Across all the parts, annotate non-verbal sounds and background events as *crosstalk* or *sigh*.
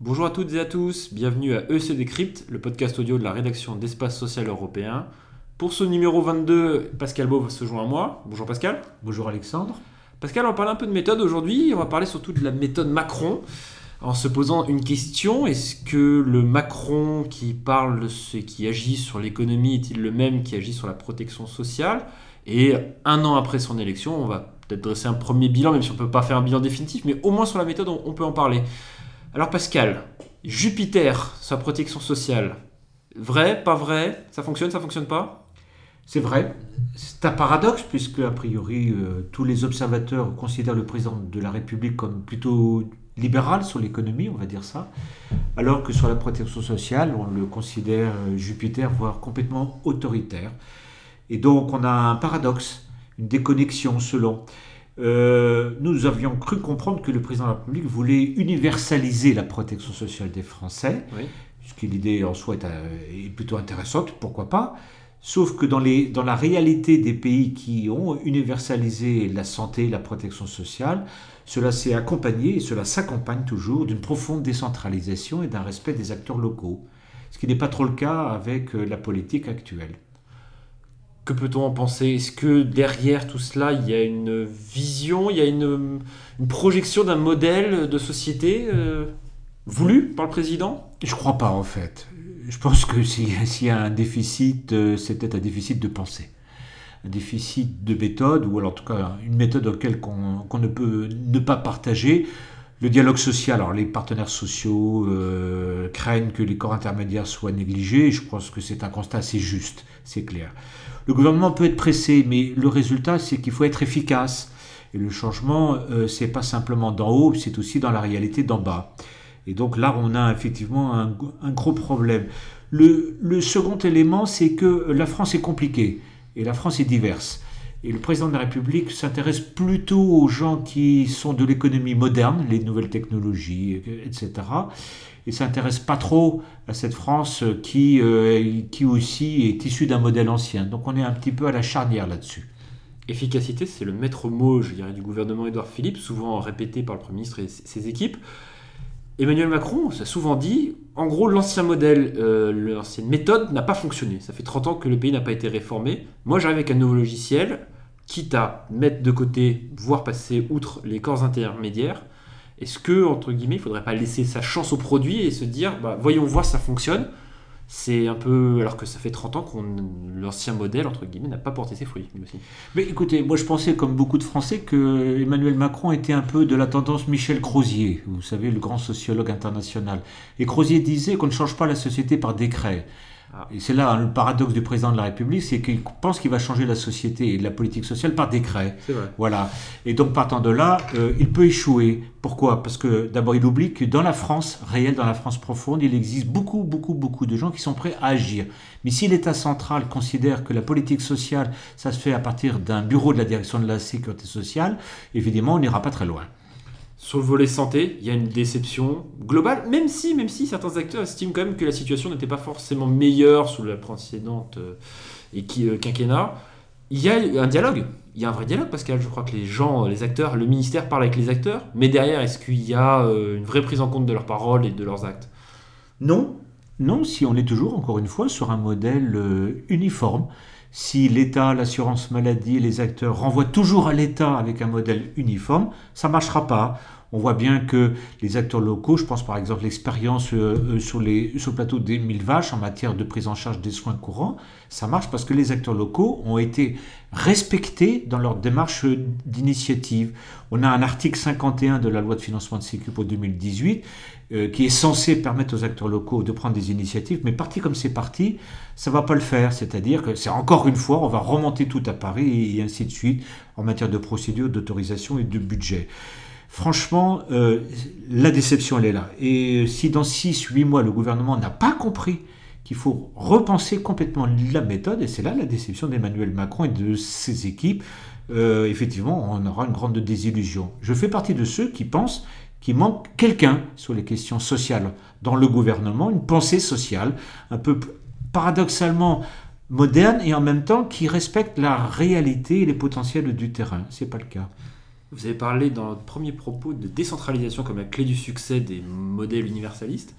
Bonjour à toutes et à tous, bienvenue à EC Décrypte, le podcast audio de la rédaction d'Espace Social Européen. Pour ce numéro 22, Pascal Beau se joint à moi. Bonjour Pascal. Bonjour Alexandre. Pascal, on va parler un peu de méthode aujourd'hui, on va parler surtout de la méthode Macron en se posant une question est-ce que le Macron qui parle qui agit sur l'économie est-il le même qui agit sur la protection sociale? Et un an après son élection, on va peut-être dresser un premier bilan, même si on ne peut pas faire un bilan définitif, mais au moins sur la méthode, on, peut en parler. Alors Pascal, Jupiter, sa protection sociale, vrai, pas vrai? Ça fonctionne, ça fonctionne pas? C'est vrai, c'est un paradoxe puisque a priori euh, tous les observateurs considèrent le président de la République comme plutôt libéral sur l'économie, on va dire ça, alors que sur la protection sociale, on le considère euh, Jupiter, voire complètement autoritaire. Et donc on a un paradoxe, une déconnexion selon. Euh, nous avions cru comprendre que le président de la République voulait universaliser la protection sociale des Français, ce qui l'idée en soi est, euh, est, plutôt intéressante, pourquoi pas. Sauf que dans, les, dans la réalité des pays qui ont universalisé la santé, la protection sociale, cela s'est accompagné, et cela s'accompagne toujours, d'une profonde décentralisation et d'un respect des acteurs locaux, ce qui n'est pas trop le cas avec euh, la politique actuelle. Que peut-on en penser? Est-ce que derrière tout cela, il y a une vision, il y a une, projection d'un modèle de société euh, voulu par le président? Je ne crois pas en fait. Je pense que *laughs* s'il y a un déficit, euh, c'est peut-être un déficit de pensée un déficit de méthode, ou alors en tout cas une méthode auquel qu'on ne peut ne pas partager. Le dialogue social, alors les partenaires sociaux euh, craignent que les corps intermédiaires soient négligés, je pense que c'est un constat assez juste, c'est clair. Le gouvernement peut être pressé, mais le résultat c'est qu'il faut être efficace. Et le changement, euh, c'est pas simplement d'en haut, c'est aussi dans la réalité d'en bas. Et donc là, on a effectivement un, gros problème. Le, le second élément, c'est que la France est compliquée et la France est diverse. Et le président de la République s'intéresse plutôt aux gens qui sont de l'économie moderne, les nouvelles technologies, etc. Et s'intéresse pas trop à cette France qui, euh, qui aussi est issue d'un modèle ancien. Donc on est un petit peu à la charnière là-dessus. Efficacité, c'est le maître mot, je dirais, du gouvernement Édouard Philippe, souvent répété par le Premier ministre et ses équipes. Emmanuel Macron s'est souvent dit, en gros, l'ancien modèle, euh, l'ancienne méthode n'a pas fonctionné. Ça fait 30 ans que le pays n'a pas été réformé. Moi, j'arrive avec un nouveau logiciel, quitte à mettre de côté, voire passer outre les corps intermédiaires. Est-ce que, entre guillemets, il ne faudrait pas laisser sa chance au produit et se dire, bah, voyons voir, ça fonctionne? C'est un peu. Alors que ça fait 30 ans que l'ancien modèle, entre guillemets, n'a pas porté ses fruits. Mais écoutez, moi je pensais, comme beaucoup de Français, que Emmanuel Macron était un peu de la tendance Michel Crozier, vous savez, le grand sociologue international. Et Crozier disait qu'on ne change pas la société par décret. Ah. Et c'est là hein, le paradoxe du président de la République, c'est qu'il pense qu'il va changer la société et la politique sociale par décret. Vrai. Voilà. Et donc partant de là, euh, il peut échouer. Pourquoi? Parce que d'abord, il oublie que dans la France réelle, dans la France profonde, il existe beaucoup, beaucoup, beaucoup de gens qui sont prêts à agir. Mais si l'État central considère que la politique sociale, ça se fait à partir d'un bureau de la direction de la sécurité sociale, évidemment, on n'ira pas très loin. Sur le volet santé, il y a une déception globale, même si, même si certains acteurs estiment quand même que la situation n'était pas forcément meilleure sous la précédente euh, et qui, euh, quinquennat. Il y a un dialogue, il y a un vrai dialogue, Pascal. Je crois que les gens, les acteurs, le ministère parle avec les acteurs, mais derrière, est-ce qu'il y a euh, une vraie prise en compte de leurs paroles et de leurs actes? Non, non, si on est toujours, encore une fois, sur un modèle uniforme si l'État, l'assurance maladie, les acteurs renvoient toujours à l'État avec un modèle uniforme, ça ne marchera pas. On voit bien que les acteurs locaux, je pense par exemple l'expérience euh, euh, sur, le plateau des mille vaches en matière de prise en charge des soins courants, ça marche parce que les acteurs locaux ont été respectés dans leur démarche d'initiative. On a un article 51 de la loi de financement de Sécu pour 2018 euh, qui est censé permettre aux acteurs locaux de prendre des initiatives, mais parti comme c'est parti, ça va pas le faire. C'est-à-dire que c'est encore une fois, on va remonter tout à Paris et ainsi de suite en matière de procédure, d'autorisation et de budget. Franchement, euh, la déception, elle est là. Et si dans 6-8 mois, le gouvernement n'a pas compris qu'il faut repenser complètement la méthode, et c'est là la déception d'Emmanuel Macron et de ses équipes, euh, effectivement, on aura une grande désillusion. Je fais partie de ceux qui pensent qu'il manque quelqu'un sur les questions sociales dans le gouvernement, une pensée sociale, un peu paradoxalement moderne et en même temps qui respecte la réalité et les potentiels du terrain. C'est pas le cas. Vous avez parlé dans votre premier propos de décentralisation comme la clé du succès des modèles universalistes.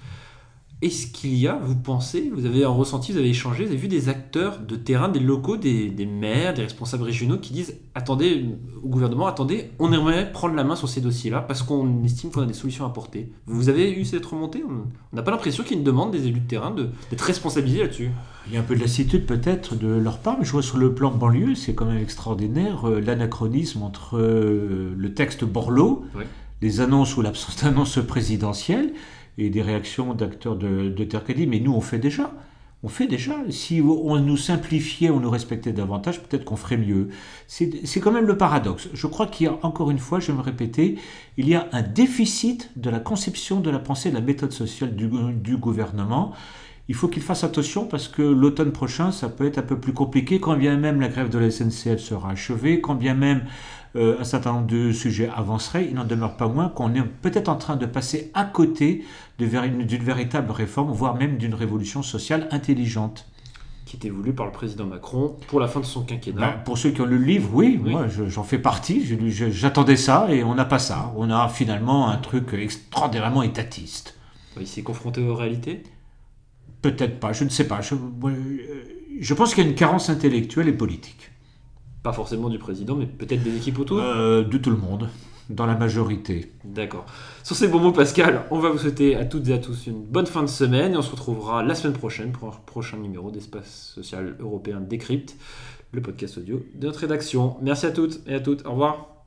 Est-ce qu'il y a, vous pensez, vous avez un ressenti, vous avez échangé, vous avez vu des acteurs de terrain, des locaux, des, des maires, des responsables régionaux qui disent attendez, au gouvernement, attendez, on aimerait prendre la main sur ces dossiers-là parce qu'on estime qu'on a des solutions à apporter. Vous avez eu cette remontée? On n'a pas l'impression qu'il y a une demande des élus de terrain de- d'être responsabilisés là-dessus. Il y a un peu de lassitude peut-être de leur part, mais je vois sur le plan banlieue, c'est quand même extraordinaire euh, l'anachronisme entre euh, le texte Borloo, Oui. les annonces ou l'absence d'annonce présidentielle, et des réactions d'acteurs de, de mais nous on fait déjà. On fait déjà. Si on nous simplifiait, on nous respectait davantage, peut-être qu'on ferait mieux. C'est c'est quand même le paradoxe. Je crois qu'il y a, encore une fois, je vais me répéter, il y a un déficit de la conception de la pensée, de la méthode sociale du, du gouvernement. Il faut qu'il fasse attention parce que l'automne prochain, ça peut être un peu plus compliqué, quand bien même la grève de la SNCF sera achevée, quand bien même euh, un certain nombre de sujets avanceraient, il n'en demeure pas moins qu'on est peut-être en train de passer à côté d'une véritable réforme, voire même d'une révolution sociale intelligente. Qui était voulu par le président Macron pour la fin de son quinquennat. Ben, pour ceux qui ont lu le livre, oui, Oui. moi je- j'en fais partie, j'attendais ça et on n'a pas ça. On a finalement un truc extraordinairement étatiste. Il s'est confronté aux réalités? Peut-être pas, je ne sais pas. Je, euh, je pense qu'il y a une carence intellectuelle et politique. Pas forcément du président, mais peut-être des équipes autour? Euh, de tout le monde, dans la majorité. D'accord. Sur ces bons mots, Pascal, on va vous souhaiter à toutes et à tous une bonne fin de semaine et on se retrouvera la semaine prochaine pour un prochain numéro d'Espace Social Européen Décrypte, le podcast audio de notre rédaction. Merci à toutes et à toutes. Au revoir.